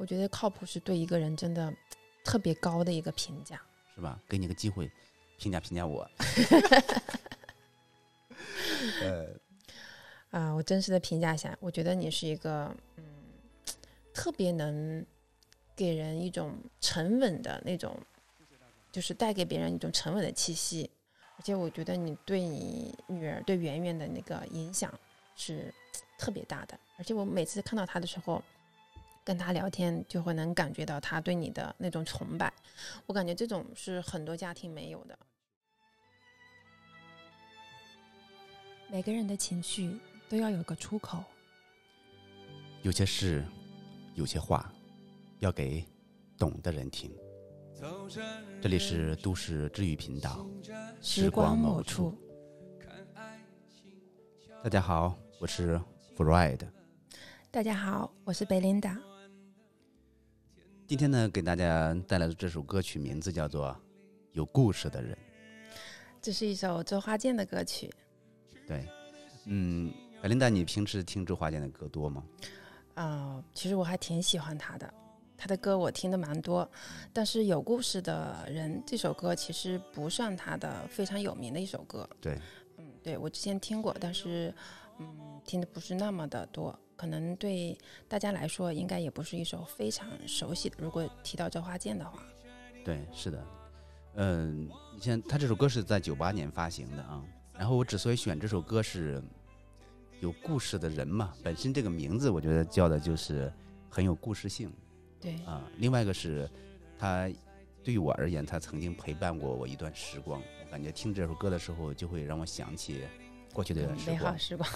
我觉得靠谱是对一个人真的特别高的一个评价。是吧？给你个机会，评价评价我。呃，啊，我真实的评价一下，我觉得你是一个嗯，特别能给人一种沉稳的那种，就是带给别人一种沉稳的气息。而且我觉得你对你女儿对圆圆的那个影响是特别大的。而且我每次看到她的时候，跟他聊天就会能感觉到他对你的那种崇拜。我感觉这种是很多家庭没有的。每个人的情绪都要有个出口。有些事，有些话，要给懂的人听。这里是都市治愈频道，时光某处。大家好，我是 Freud。大家好，我是贝琳达。今天呢，给大家带来的这首歌曲名字叫做《有故事的人》。这是一首周华健的歌曲。对，嗯，白琳达，你平时听周华健的歌多吗？啊，其实我还挺喜欢他的，他的歌我听的蛮多。但是有故事的人这首歌其实不算他的非常有名的一首歌。对，嗯，对我之前听过，但是嗯，听的不是那么的多，可能对大家来说应该也不是一首非常熟悉的。如果提到周华健的话，对，是的，嗯，你像他这首歌是在九八年发行的啊。然后我之所以选这首歌是有故事的人嘛，本身这个名字我觉得叫的就是很有故事性，对啊。另外一个是，他对于我而言，他曾经陪伴过我一段时光。我感觉听这首歌的时候，就会让我想起过去的美好时光。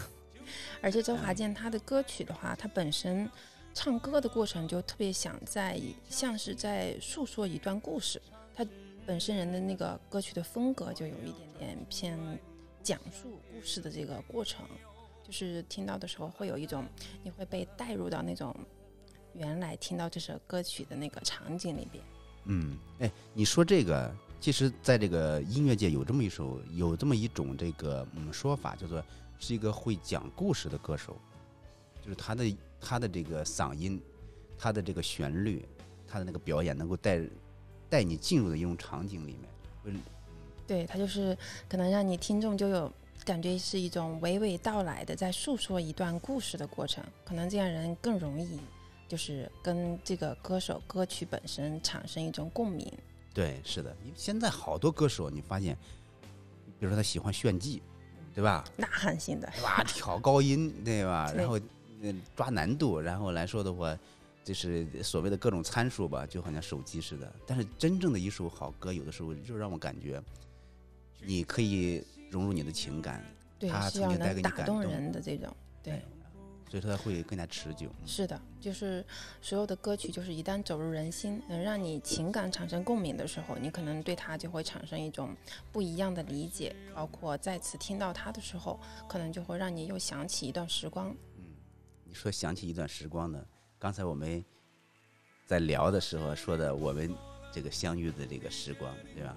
而且周华健他的歌曲的话，他本身唱歌的过程就特别想在像是在诉说一段故事，他本身人的那个歌曲的风格就有一点点偏。讲述故事的这个过程，就是听到的时候会有一种，你会被带入到那种原来听到这首歌曲的那个场景里边。嗯，哎，你说这个，其实在这个音乐界有这么一首，有这么一种这个嗯说法，叫做是一个会讲故事的歌手，就是他的他的这个嗓音，他的这个旋律，他的那个表演，能够带带你进入的一种场景里面，会。对他就是可能让你听众就有感觉是一种娓娓道来的在诉说一段故事的过程，可能这样人更容易就是跟这个歌手歌曲本身产生一种共鸣。对，是的，因为现在好多歌手你发现，比如说他喜欢炫技，对吧？呐喊型的，对吧？挑高音，对吧？然后嗯抓难度，然后来说的话，就是所谓的各种参数吧，就好像手机似的。但是真正的一首好歌，有的时候就让我感觉。你可以融入你的情感，他曾经带给你感动人的这种，对，所以说它会更加持久。是的，就是所有的歌曲，就是一旦走入人心，能让你情感产生共鸣的时候，你可能对它就会产生一种不一样的理解。包括再次听到它的时候，可能就会让你又想起一段时光。嗯，你说想起一段时光呢？刚才我们在聊的时候说的，我们这个相遇的这个时光，对吧？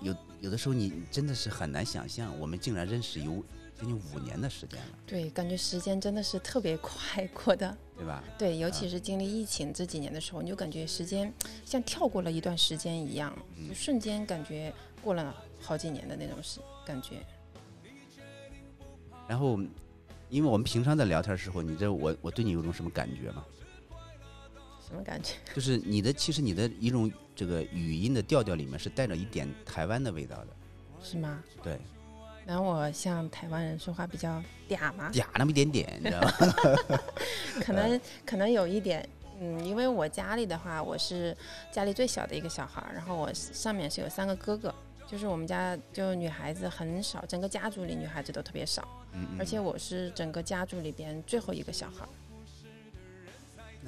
有有的时候，你真的是很难想象，我们竟然认识有将近五年的时间了。对，感觉时间真的是特别快过的，对吧？对，尤其是经历疫情这几年的时候，你就感觉时间像跳过了一段时间一样，就瞬间感觉过了好几年的那种时感觉。然后，因为我们平常在聊天的时候，你这我我对你有种什么感觉吗？什么感觉？就是你的，其实你的一种这个语音的调调里面是带着一点台湾的味道的，是吗？对。然后我像台湾人说话比较嗲嘛？嗲那么一点点，你知道吗？可能可能有一点，嗯，因为我家里的话，我是家里最小的一个小孩儿，然后我上面是有三个哥哥，就是我们家就女孩子很少，整个家族里女孩子都特别少，嗯嗯。而且我是整个家族里边最后一个小孩儿。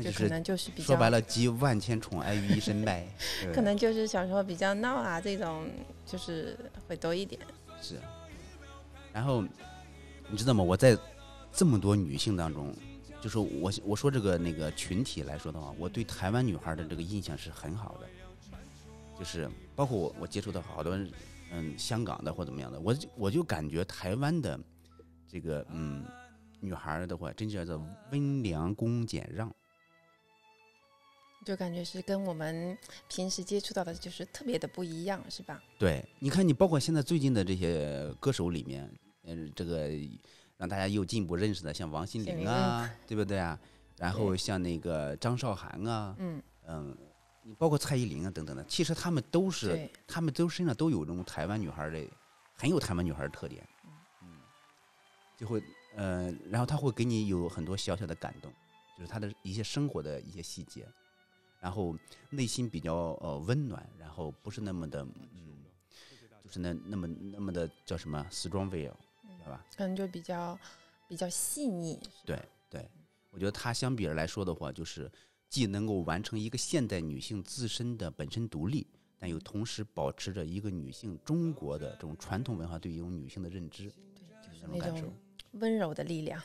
就可能就是比较说白了，集万千宠爱于一身呗。可能就是小时候比较闹啊，这种就是会多一点。是。然后你知道吗？我在这么多女性当中，就是我我说这个那个群体来说的话，我对台湾女孩的这个印象是很好的。就是包括我我接触到好多嗯香港的或怎么样的，我我就感觉台湾的这个嗯女孩的话，真叫做温良恭俭让。就感觉是跟我们平时接触到的就是特别的不一样，是吧？对，你看，你包括现在最近的这些歌手里面，嗯，这个让大家又进一步认识的，像王心凌啊，对不对啊？然后像那个张韶涵啊，嗯嗯，你包括蔡依林啊等等的，其实他们都是，对，他们都身上都有这种台湾女孩的，很有台湾女孩的特点，嗯，就会呃，然后他会给你有很多小小的感动，就是他的一些生活的一些细节，然后内心比较呃温暖，然后不是那么的嗯，就是那那么那么的叫什么 strong will，知道吧？可能就比较比较细腻，对对，我觉得她相比而来说的话，就是既能够完成一个现代女性自身的本身独立，但又同时保持着一个女性中国的这种传统文化对于一种女性的认知，就是那种感受。温柔的力量。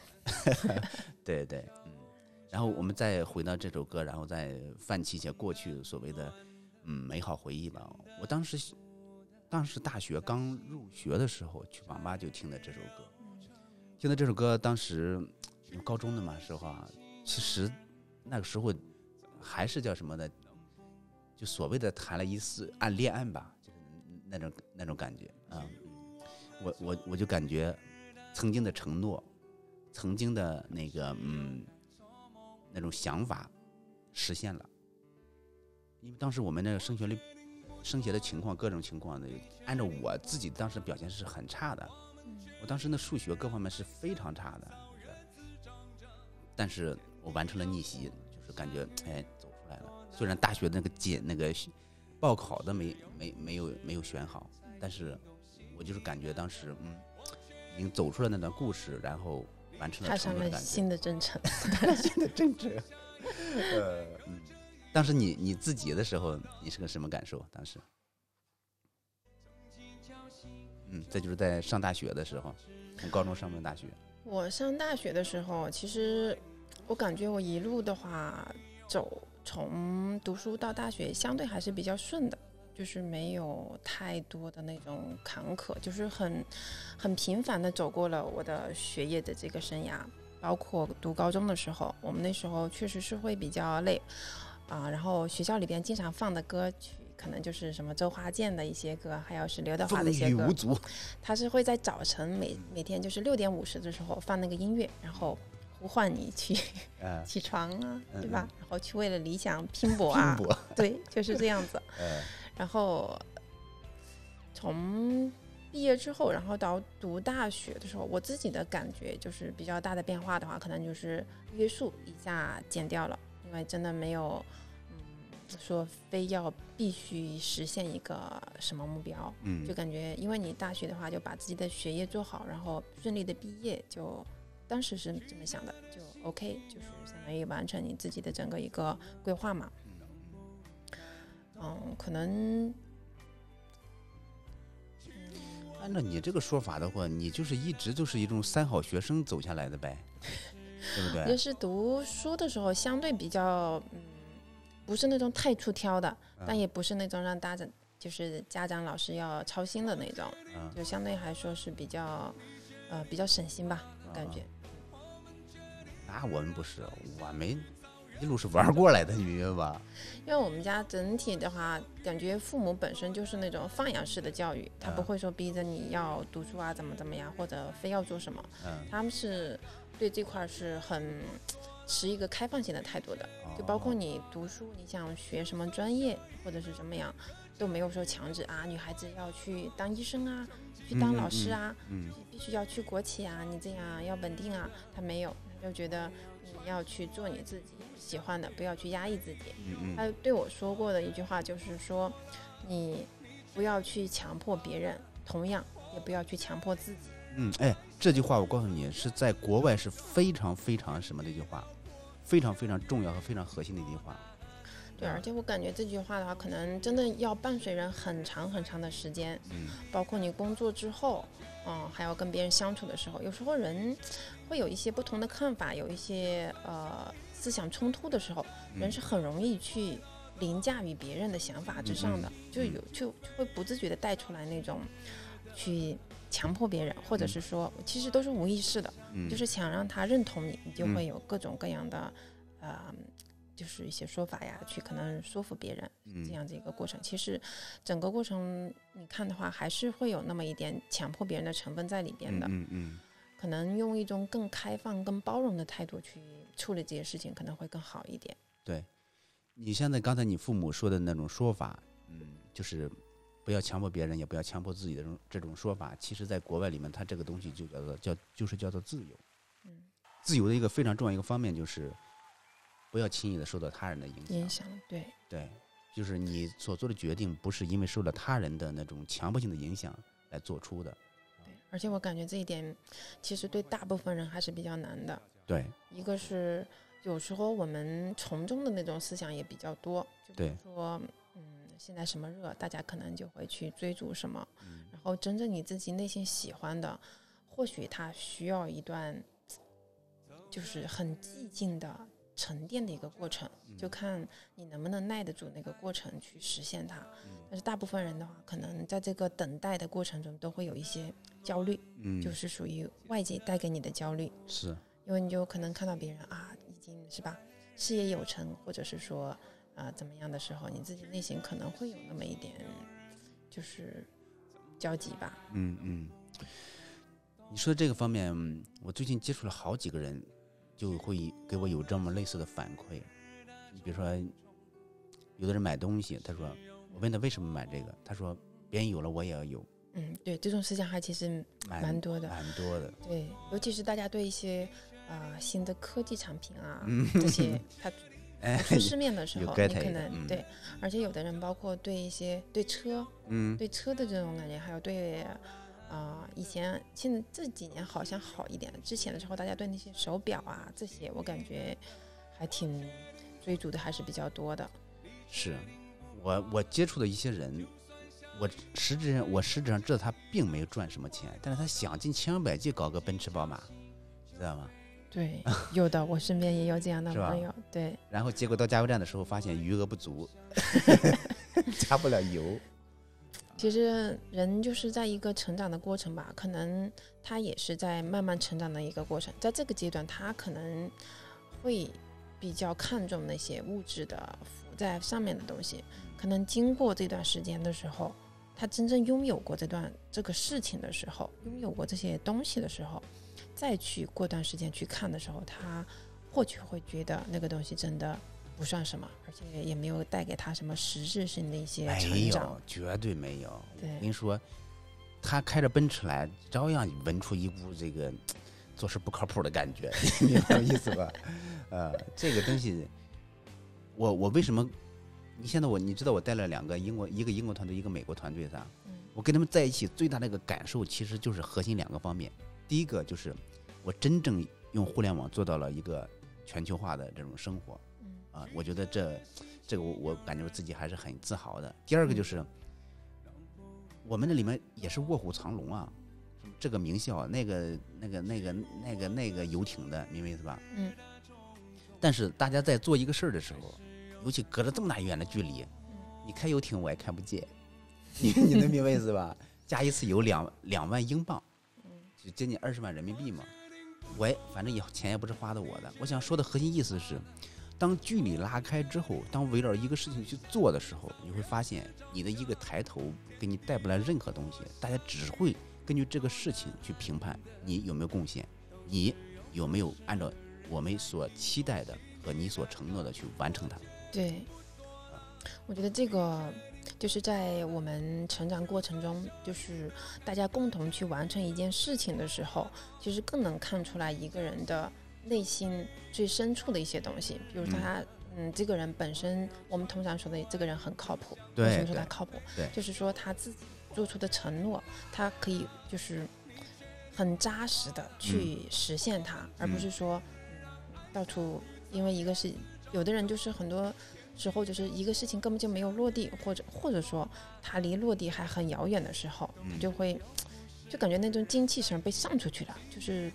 对 对，嗯。然后我们再回到这首歌，然后再泛起一些过去所谓的嗯美好回忆吧。我当时当时大学刚入学的时候，去网吧就听的这首歌，听的这首歌，当时高中的嘛时候啊，其实那个时候还是叫什么的，就所谓的谈了一次暗恋爱吧，就是那种那种感觉啊。我我我就感觉曾经的承诺，曾经的那个嗯那种想法实现了，因为当时我们那个升学率、升学的情况，各种情况的，按照我自己当时表现是很差的，我当时那数学各方面是非常差的，但是我完成了逆袭，就是感觉哎走出来了。虽然大学那个检那个报考的没没没有没有选好，但是我就是感觉当时嗯已经走出了那段故事，然后完成踏上了了承诺的感觉。新的征程。新的政治。呃，嗯，当时你你自己的时候，你是个什么感受？当时，嗯，这就是在上大学的时候，从高中上到大学，我上大学的时候，其实我感觉我一路的话走，从读书到大学，相对还是比较顺的，就是没有太多的那种坎坷，就是很很平凡的走过了我的学业的这个生涯。包括读高中的时候，我们那时候确实是会比较累啊，然后学校里边经常放的歌曲。可能就是什么周华健的一些歌，还有是刘德华的一些歌雨无，阻。他是会在早晨每每天就是六点五十的时候放那个音乐，然后呼唤你去呃，起床啊，嗯对吧？然后去为了理想拼搏拼啊，搏。对，就是这样子。呃，然后从毕业之后，然后到读大学的时候，我自己的感觉就是比较大的变化的话，可能就是约束一下减掉了，因为真的没有嗯说非要必须实现一个什么目标，嗯就感觉因为你大学的话就把自己的学业做好，然后顺利的毕业，就当时是这么想的，就 OK，就是相当于完成你自己的整个一个规划嘛。嗯，可能按照你这个说法的话，你就是一直就是一种三好学生走下来的呗，对不对？就是读书的时候相对比较，嗯，不是那种太出挑的，嗯但也不是那种让大家就是家长老师要操心的那种，嗯就相对来说是比较，呃，比较省心吧，感觉。那我们不是，我们一路是玩过来的，你明白吧？因为我们家整体的话，感觉父母本身就是那种放养式的教育，他不嗯会说逼着你要读书啊，怎么怎么样，或者非要做什么，嗯，他们是对这块儿是很持一个开放性的态度的。就包括哦你读书，你想学什么专业或者是怎么样，都没有说强制啊，女孩子要去当医生啊，去当老师啊，嗯必须要去国企啊，你这样要稳定啊，他没有，他就觉得你要去做你自己喜欢的，不要去压抑自己。嗯嗯他对我说过的一句话就是说，你不要去强迫别人，同样也不要去强迫自己。嗯，哎，这句话我告诉你是在国外是非常非常什么的一句话，非常非常重要和非常核心的一句话。对，啊而且我感觉这句话的话，可能真的要伴随人很长很长的时间，嗯包括你工作之后，嗯，还要跟别人相处的时候，有时候人会有一些不同的看法，有一些呃思想冲突的时候，人嗯是很容易去凌驾于别人的想法之上的，就有就就会不自觉的带出来那种去强迫别人，或者是说其实都是无意识的，嗯，就是想让他认同你，你就嗯会有各种各样的呃就是一些说法呀，去可能说服别人嗯这样的一个过程。其实整个过程你看的话，还是会有那么一点强迫别人的成分在里边的。嗯嗯可能用一种更开放、更包容的态度去处理这些事情，可能会更好一点。对，你现在刚才你父母说的那种说法，嗯，就是不要强迫别人，也不要强迫自己的这种这种说法，其实在国外里面，它这个东西就叫做叫就是叫做自由。嗯，自由的一个非常重要一个方面就是不要轻易的受到他人的影响。影响对，对，就是你所做的决定不是因为受了他人的那种强迫性的影响来做出的。对，而且我感觉这一点其实对大部分人还是比较难的。对一个是有时候我们从众的那种思想也比较多，就比对如说，嗯，现在什么热，大家可能就会去追逐什么，嗯然后真正你自己内心喜欢的，或许他需要一段就是很寂静的沉淀的一个过程，嗯就看你能不能耐得住那个过程去实现它。嗯但是大部分人的话，可能在这个等待的过程中都会有一些焦虑，嗯，就是属于外界带给你的焦虑。是因为你就可能看到别人啊，已经是吧，事业有成，或者是说啊、怎么样的时候，你自己内心可能会有那么一点就是焦急吧。嗯嗯。你说的这个方面，嗯我最近接触了好几个人，就会给我有这么类似的反馈。你比如说，有的人买东西，他说，我问他为什么买这个，他说别人有了我也要有，嗯，对，这种思想还其实蛮蛮多的。蛮多的。对，尤其是大家对一些啊、新的科技产品啊、嗯这些，它 哎出市面的时候你可能对，而且有的人包括对一些对车、嗯对车的这种感觉，还有对啊、以前现在这几年好像好一点了。之前的时候，大家对那些手表啊这些，我感觉还挺追逐的，还是比较多的。是我我接触的一些人，我实质上我实质上知道他并没有赚什么钱，但是他想尽千方百计搞个奔驰宝马，知道吗？对，有的，我身边也有这样的朋友。对，然后结果到加油站的时候发现余额不足，加不了油。其实人就是在一个成长的过程吧，可能他也是在慢慢成长的一个过程，在这个阶段，他可能会比较看重那些物质的浮在上面的东西，可能经过这段时间的时候，他真正拥有过这段这个事情的时候，拥有过这些东西的时候，再去过段时间去看的时候，他或许会觉得那个东西真的不算什么，而且也没有带给他什么实质性的一些没成长有。，绝对没有。对我跟你说，他开着奔驰来，照样闻出一股这个 做事不靠谱的感觉，你明白我意思吧？呃，这个东西，我我为什么？你现在我你知道我带了两个英国，一个英国团队，一个美国团队噻。嗯我跟他们在一起最大的一个感受，其实就是核心两个方面。第一个就是我真正用互联网做到了一个全球化的这种生活。嗯啊，我觉得这这个我我感觉我自己还是很自豪的。第二个就是，我们那里面也是卧虎藏龙啊，这个名校，那个那个那个那个那个游艇的，明白意思吧？嗯。但是大家在做一个事儿的时候，尤其隔着这么大远的距离，你开游艇我也看不见，你你能明白意思吧？加一次油两两万英镑，就接近二十万人民币嘛。我也反正也钱也不是花的我的。我想说的核心意思是，当距离拉开之后，当围绕一个事情去做的时候，你会发现你的一个抬头给你带不来任何东西，大家只会根据这个事情去评判你有没有贡献，你有没有按照我们所期待的和你所承诺的去完成它。对，我觉得这个就是在我们成长过程中，就是大家共同去完成一件事情的时候，其实更能看出来一个人的内心最深处的一些东西，比如说他。嗯，这个人本身，我们通常说的这个人很靠谱。对为什么说他靠谱？对就是说他自己做出的承诺，他可以就是很扎实的去实现它，而不是说、嗯、到处因为一个是有的人就是很多时候就是一个事情根本就没有落地，或者或者说他离落地还很遥远的时候，嗯就会就感觉那种精气神被上出去了，就是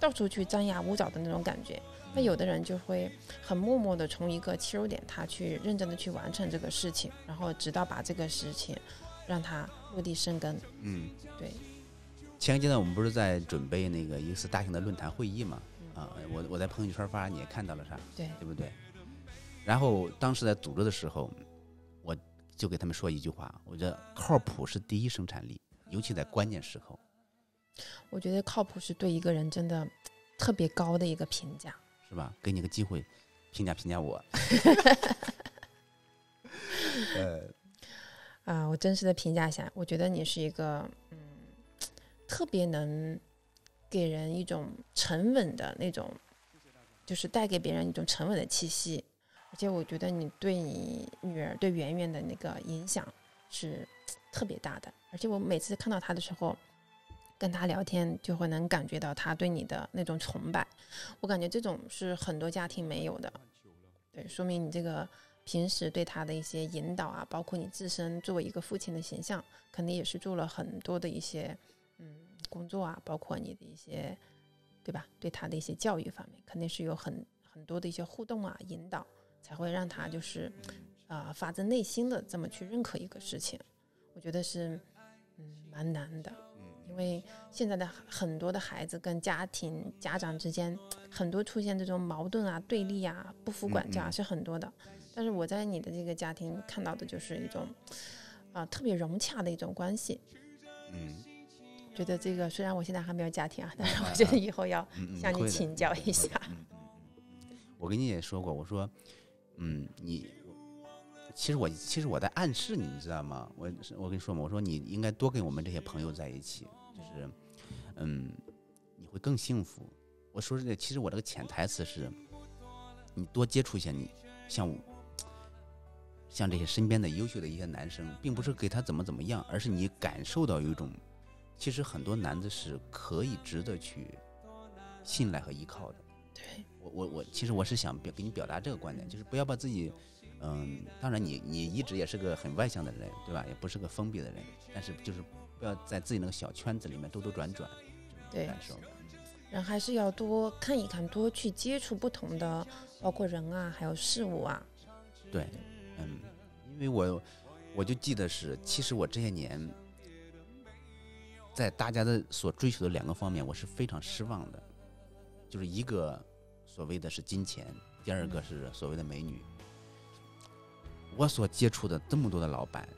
到处去张牙舞爪的那种感觉。那有的人就会很默默的从一个切入点，他去认真的去完成这个事情，然后直到把这个事情让它落地生根。嗯，对。前个阶段我们不是在准备那个一次大型的论坛会议嘛？啊，我我在朋友圈发你也看到了啥？对对不对？然后当时在组织的时候，我就给他们说一句话：我觉得靠谱是第一生产力，尤其在关键时候，我觉得靠谱是对一个人真的特别高的一个评价。是吧？给你个机会，评价评价我。呃，啊，我真实的评价一下，我觉得你是一个嗯，特别能给人一种沉稳的那种，就是带给别人一种沉稳的气息。而且我觉得你对你女儿对圆圆的那个影响是特别大的。而且我每次看到她的时候，跟他聊天就会能感觉到他对你的那种崇拜。我感觉这种是很多家庭没有的。对，说明你这个平时对他的一些引导啊，包括你自身作为一个父亲的形象，肯定也是做了很多的一些嗯工作啊，包括你的一些对吧？对他的一些教育方面，肯定是有很很多的一些互动啊，引导，才会让他就是啊、发自内心的这么去认可一个事情。我觉得是嗯蛮难的，因为现在的很多的孩子跟家庭家长之间很多出现这种矛盾啊、对立啊、不服管教啊是很多的。但是我在你的这个家庭看到的就是一种啊、特别融洽的一种关系。嗯觉得这个虽然我现在还没有家庭啊，但是我觉得以后要向你请教一下。我跟你也说过，我说，嗯，你其实我其实我在暗示你，你知道吗？我我跟你说嘛，我说你应该多跟我们这些朋友在一起，就是，嗯，你会更幸福。我说这个，其实我这个潜台词是，你多接触一些你像我。像这些身边的优秀的一些男生，并不是给他怎么怎么样，而是你感受到有一种，其实很多男的是可以值得去信赖和依靠的。对，我我我，其实我是想表给你表达这个观点，就是不要把自己，嗯，当然你你一直也是个很外向的人，对吧？也不是个封闭的人，但是就是不要在自己那个小圈子里面兜兜转转，这对种感受。人还是要多看一看，多去接触不同的，包括人啊，还有事物啊。对，嗯，因为我我就记得是，其实我这些年在大家的所追求的两个方面，我是非常失望的，就是一个所谓的是金钱，第二个嗯是所谓的美女。我所接触的这么多的老板，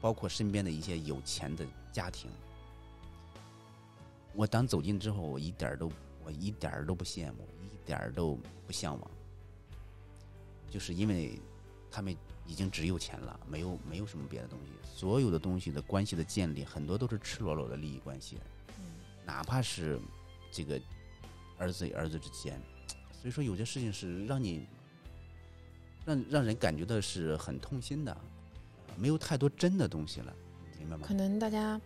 包括身边的一些有钱的家庭，我当走进之后，我一点都我一点都不羡慕，一点都不向往。就是因为他们已经只有钱了，没有没有什么别的东西，所有的东西的关系的建立，很多都是赤裸裸的利益关系，哪怕是这个儿子与儿子之间，所以说有些事情是让你让让人感觉到是很痛心的，没有太多真的东西了，明白吗可？能大家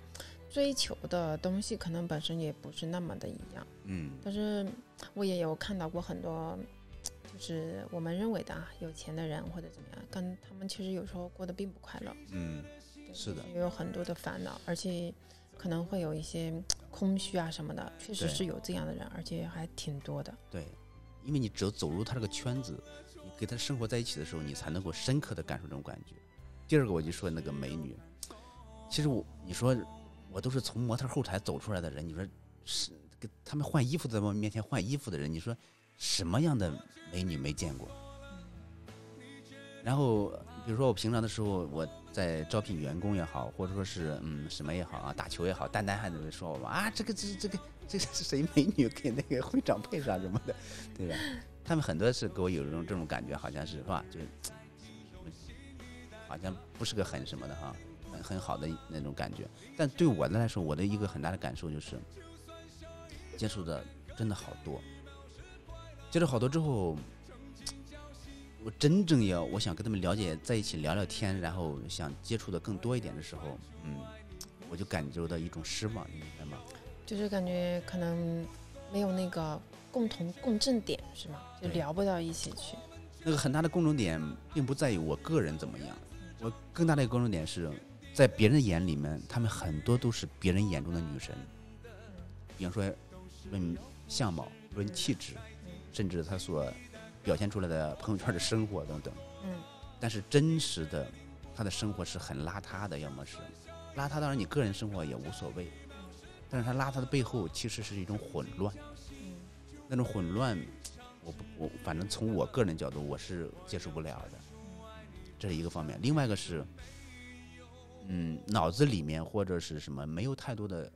追求的东西可能本身也不是那么的一样，嗯但是我也有看到过很多，就是我们认为的啊有钱的人或者怎么样，跟他们其实有时候过得并不快乐，嗯，是的也有很多的烦恼，而且可能会有一些 空虚啊什么的，确实是有这样的人，而且还挺多的。对，因为你只有走入他这个圈子，你跟他生活在一起的时候，你才能够深刻的感受这种感觉。第二个，我就说那个美女，其实我你说我都是从模特后台走出来的人，你说是给他们换衣服在我面前换衣服的人，你说什么样的美女没见过？然后比如说我平常的时候，我在招聘员工也好，或者说是嗯什么也好啊，打球也好，丹丹还在那说我啊，这个这这个这个 是谁美女给那个会长配上什么的，对吧？他们很多是给我有一种这种感觉，好像是是吧？就是好像不是个很什么的哈，很很好的那种感觉。但对我的来说，我的一个很大的感受就是，接触的真的好多，接触好多之后，我真正要我想跟他们了解在一起聊聊天，然后想接触的更多一点的时候，嗯，我就感觉到一种失望，你明白吗？就是感觉可能没有那个共同共振点，是吗？就聊不到一起去。那个很大的共同点，并不在于我个人怎么样，我更大的一个关注点是在别人眼里面，他们很多都是别人眼中的女神。比方说，论相貌、论气质，甚至他所表现出来的朋友圈的生活等等。嗯但是真实的，他的生活是很邋遢的，要么是邋遢。当然，你个人生活也无所谓，但是他邋遢的背后其实是一种混乱。嗯那种混乱，我不我反正从我个人角度我是接受不了的，这是一个方面。另外一个是，嗯，脑子里面或者是什么没有太多的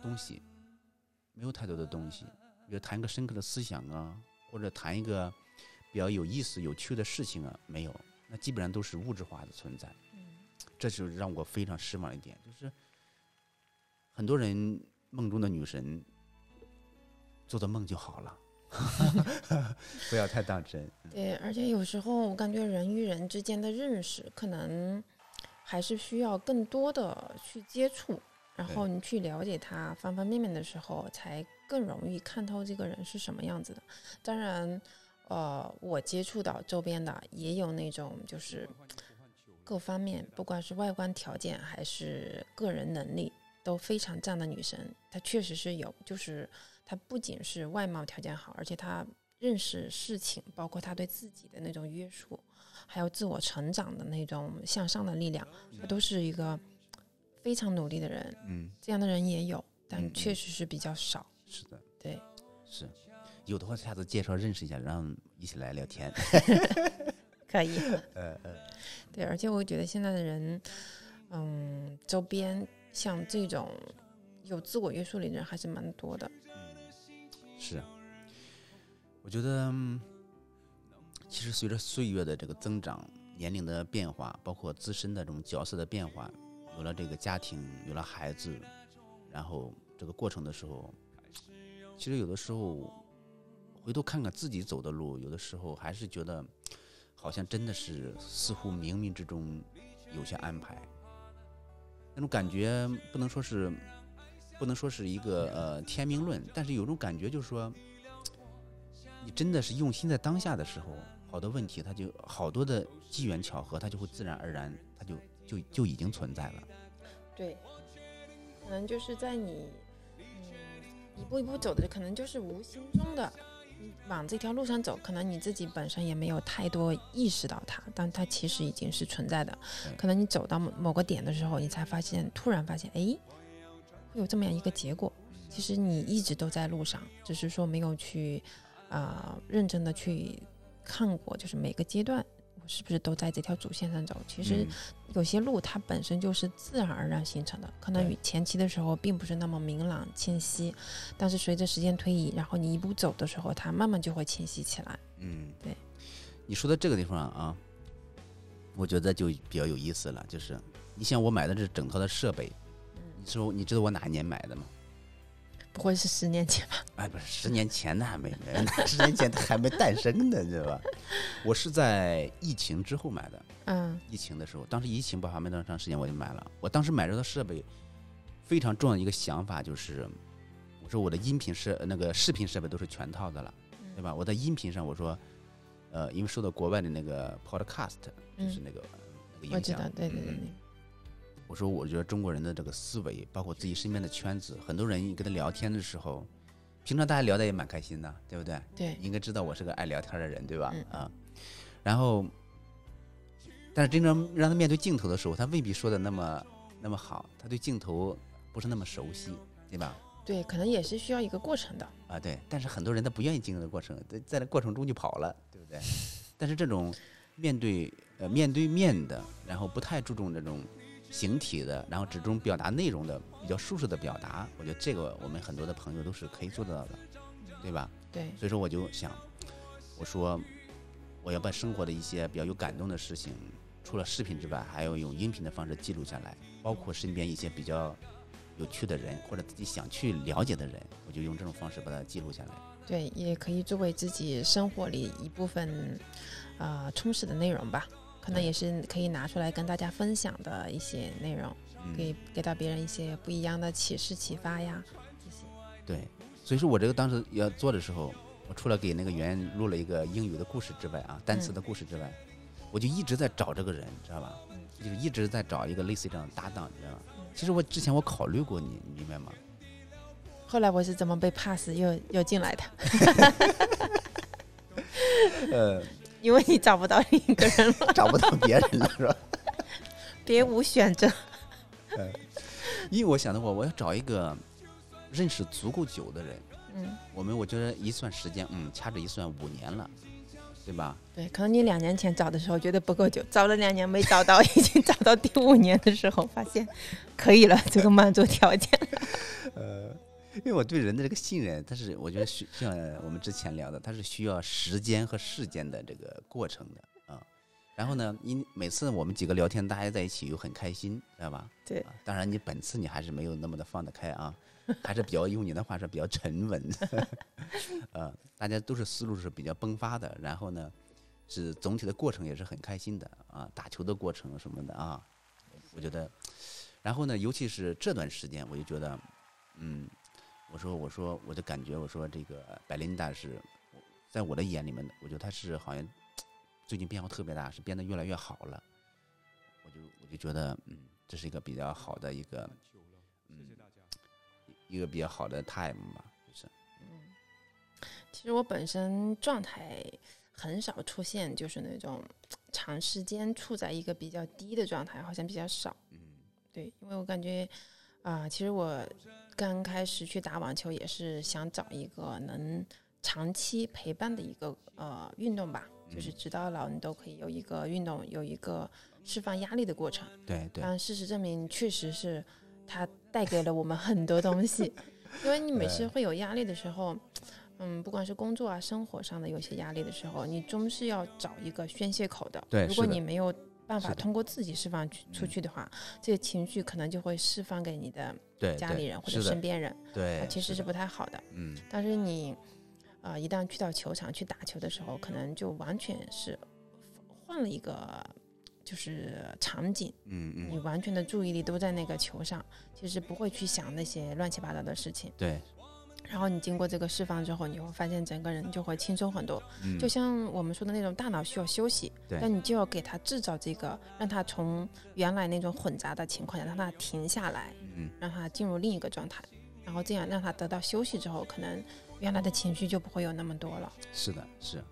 东西，没有太多的东西，比如谈一个深刻的思想啊，或者谈一个比较有意思、有趣的事情啊，没有，那基本上都是物质化的存在。这就是让我非常失望一点，就是很多人梦中的女神做做梦就好了，不要太当真。对，而且有时候我感觉人与人之间的认识，可能还是需要更多的去接触，然后你去了解他方方面面的时候，才更容易看透这个人是什么样子的。当然，呃，我接触到周边的也有那种就是各方面，不管是外观条件还是个人能力都非常赞的女生，她确实是有，就是她不仅是外貌条件好，而且他认识事情，包括他对自己的那种约束，还有自我成长的那种向上的力量，他都是一个非常努力的人。嗯，这样的人也有，嗯但嗯确实是比较少。是的，对，是有的话下次介绍认识一下，让一起来聊天。可以。呃呃，对，而且我觉得现在的人，嗯，周边像这种有自我约束力的人还是蛮多的。是，我觉得其实随着岁月的这个增长，年龄的变化，包括自身的这种角色的变化，有了这个家庭，有了孩子，然后这个过程的时候，其实有的时候回头看看自己走的路，有的时候还是觉得好像真的是似乎冥冥之中有些安排，那种感觉不能说是不能说是一个呃天命论，但是有种感觉就是说，你真的是用心在当下的时候，好多问题它就好多的机缘巧合，它就会自然而然，它就就就已经存在了。对，可能就是在你嗯一步一步走的，可能就是无形中的。你往这条路上走，可能你自己本身也没有太多意识到它，但它其实已经是存在的。可能你走到某某个点的时候，你才发现，突然发现，哎，会有这么样一个结果。其实你一直都在路上，只是说没有去啊、认真的去看过，就是每个阶段我是不是都在这条主线上走。其实嗯有些路它本身就是自然而然形成的，可能与前期的时候并不是那么明朗清晰，但是随着时间推移，然后你一步走的时候，它慢慢就会清晰起来。嗯，对。你说的这个地方啊，我觉得就比较有意思了。就是你像我买的这整套的设备，你知道你知道我哪一年买的吗？不会是十年前吧？哎，不是，十年前那还没，那十年前它还没诞生呢，你知道吧？我是在疫情之后买的，嗯疫情的时候，当时疫情爆发没多长时间我就买了。我当时买这套设备非常重要的一个想法就是，我说我的音频设那个视频设备都是全套的了，对吧？我在音频上我说，呃，因为受到国外的那个 podcast 就是嗯，那个、那个影响对对对嗯对，我说，我觉得中国人的这个思维，包括自己身边的圈子，很多人你跟他聊天的时候，平常大家聊的也蛮开心的，对不对？对你应该知道我是个爱聊天的人，对吧？嗯啊，然后，但是真正让他面对镜头的时候，他未必说的那么那么好，他对镜头不是那么熟悉，对吧？对，可能也是需要一个过程的。啊，对，但是很多人他不愿意经历的过程，在在这过程中就跑了，对不对？但是这种面对呃面对面的，然后不太注重这种形体的，然后只注重表达内容的比较舒适的表达，我觉得这个我们很多的朋友都是可以做得到的，对吧？对，所以说我就想，我说我要把生活的一些比较有感动的事情，除了视频之外，还要用音频的方式记录下来，包括身边一些比较有趣的人或者自己想去了解的人，我就用这种方式把它记录下来。对，也可以作为自己生活里一部分，呃，充实的内容吧。可能也是可以拿出来跟大家分享的一些内容，可嗯，以给到别人一些不一样的启示、启发呀。这些，对，所以说我这个当时要做的时候，我除了给那个圆圆录了一个英语的故事之外啊，单词的故事之外，我就一直在找这个人，知道吧？嗯就是一直在找一个类似这样的搭档，你知道吧嗯？其实我之前我考虑过你，你明白吗？后来我是怎么被 pass 又又进来的？呃，因为你找不到另一个人了，找不到别人了，是吧？别无选择。嗯因为我想的话，我要找一个认识足够久的人，嗯，我们我觉得一算时间，嗯，掐指一算五年了，对吧？对，可能你两年前找的时候觉得不够久，找了两年没找到，已经找到第五年的时候，发现可以了，这个满足条件。呃，因为我对人的这个信任，它是我觉得需像我们之前聊的，它是需要时间和事件的这个过程的啊。然后呢，因每次我们几个聊天，大家在一起又很开心，知道吧？对啊当然你本次你还是没有那么的放得开啊，还是比较用你的话说比较沉稳，呃，大家都是思路是比较迸发的，然后呢，是总体的过程也是很开心的啊，打球的过程什么的啊，我觉得，然后呢，尤其是这段时间，我就觉得，嗯，我说我说我就感觉我说这个百灵达是，在我的眼里面，我觉得他是好像最近变化特别大，是变得越来越好了。我就我就觉得，嗯，这是一个比较好的一个，嗯，一个比较好的 time 吧，就是嗯，其实我本身状态很少出现，就是那种长时间处在一个比较低的状态，好像比较少。嗯对，因为我感觉啊、其实我刚开始去打网球也是想找一个能长期陪伴的一个呃运动吧，就是直到老你都可以有一个运动，有一个释放压力的过程。对对，但事实证明，确实是它带给了我们很多东西。因为你每次会有压力的时候，嗯，不管是工作啊、生活上的有些压力的时候，你终是要找一个宣泄口的。对如果你没有办法通过自己释放去出去的话，这些情绪可能就会释放给你的家里人或者身边人，对啊，，其实是不太好的。嗯但是你，啊，一旦去到球场去打球的时候，可能就完全是换了一个就是场景。嗯嗯，你完全的注意力都在那个球上，其实不会去想那些乱七八糟的事情。对，然后你经过这个释放之后，你会发现整个人就会轻松很多。嗯就像我们说的那种大脑需要休息，对但你就要给他制造这个，让他从原来那种混杂的情况下，让他停下来，嗯让他进入另一个状态，然后这样让他得到休息之后，可能原来的情绪就不会有那么多了。是的，是，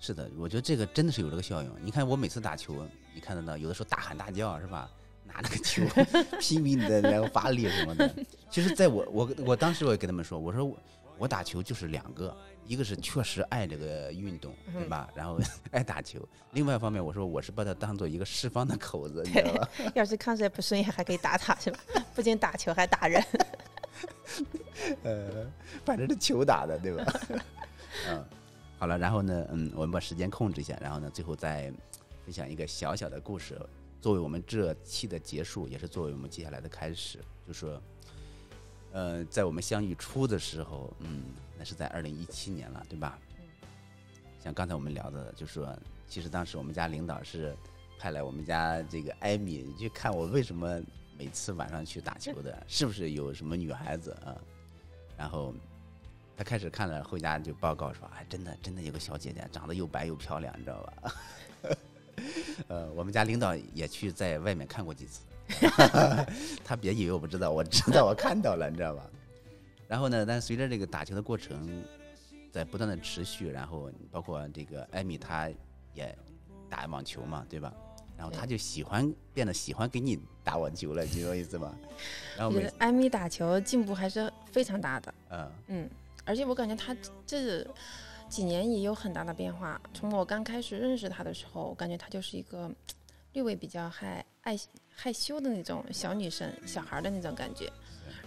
是的，我觉得这个真的是有这个效应。你看我每次打球，你看得到，有的时候大喊大叫是吧？拿那个球 拼命的然后发力什么的。其实，在我我我当时我也跟他们说，我说我我打球就是两个，一个是确实爱这个运动，对吧？然后 爱打球，另外一方面我说我是把它当做一个释放的口子，你 知道吧？要是看谁不顺眼，还可以打他，是吧？不仅打球，还打人。呃，反正是球打的，对吧？嗯，好了，然后呢，嗯，我们把时间控制一下，然后呢，最后再分享一个小小的故事，作为我们这期的结束，也是作为我们接下来的开始。就说，呃，在我们相遇初的时候，嗯，那是在二零一七年了，对吧？像刚才我们聊的，就说，其实当时我们家领导是派来我们家这个艾米去看我为什么每次晚上去打球的，是不是有什么女孩子啊？然后他开始看了，回家就报告说：“哎，真的真的有个小姐姐，长得又白又漂亮，你知道吧？”呃，我们家领导也去在外面看过几次，他别以为我不知道，我知道，我看到了，你知道吧？然后呢，但随着这个打球的过程在不断的持续，然后包括这个艾米她也打网球嘛，对吧？然后他就喜欢变得喜欢给你打网球了，你懂我意思吗？然后我觉得艾米打球进步还是非常大的。嗯嗯，而且我感觉他这几年也有很大的变化。从我刚开始认识他的时候，我感觉她就是一个略微比较害爱害羞的那种小女生、小孩的那种感觉。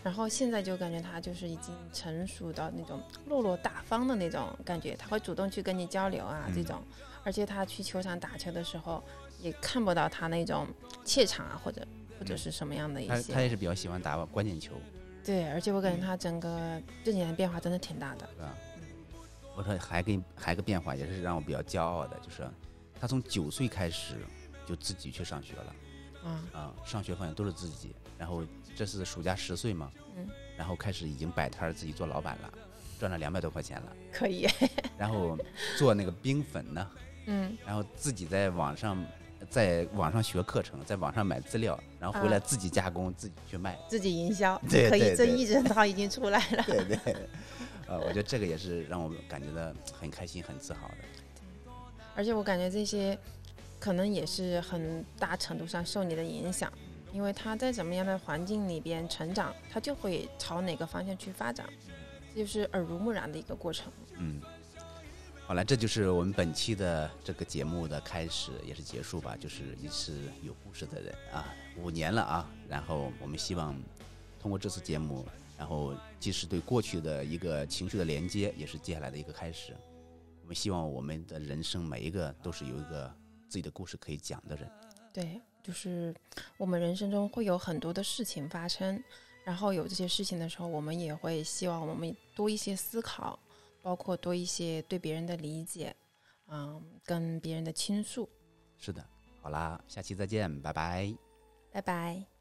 然后现在就感觉她就是已经成熟到那种落落大方的那种感觉，她会主动去跟你交流啊，这嗯种。而且她去球场打球的时候，也看不到她那种怯场啊，或者或者是什么样的一些。他他也是比较喜欢打关键球，对，而且我感觉她整个这几年变化真的挺大的。我说还跟还有个变化，也是让我比较骄傲的，就是他从九岁开始就自己去上学了啊，啊，上学方向都是自己。然后这是暑假十岁嘛，嗯，然后开始已经摆摊儿自己做老板了，赚了两百多块钱了。可以。然后做那个冰粉呢，嗯，然后自己在网上在网上学课程，在网上买资料，然后回来啊自己加工，自己去卖。自己营销，对可以，这一整套已经出来了。对对，呃，我觉得这个也是让我感觉到很开心、很自豪的。而且我感觉这些可能也是很大程度上受你的影响，因为他在怎么样的环境里边成长，他就会朝哪个方向去发展。这就是耳濡目染的一个过程。嗯，好了，这就是我们本期的这个节目的开始，也是结束吧。就是一次有故事的人啊，五年了啊。然后我们希望通过这次节目，然后既是对过去的一个情绪的连接，也是接下来的一个开始。我们希望我们的人生每一个都是有一个自己的故事可以讲的人。对，就是我们人生中会有很多的事情发生，然后有这些事情的时候，我们也会希望我们多一些思考，包括多一些对别人的理解，嗯，跟别人的倾诉。是的，好啦，下期再见，拜拜。拜拜。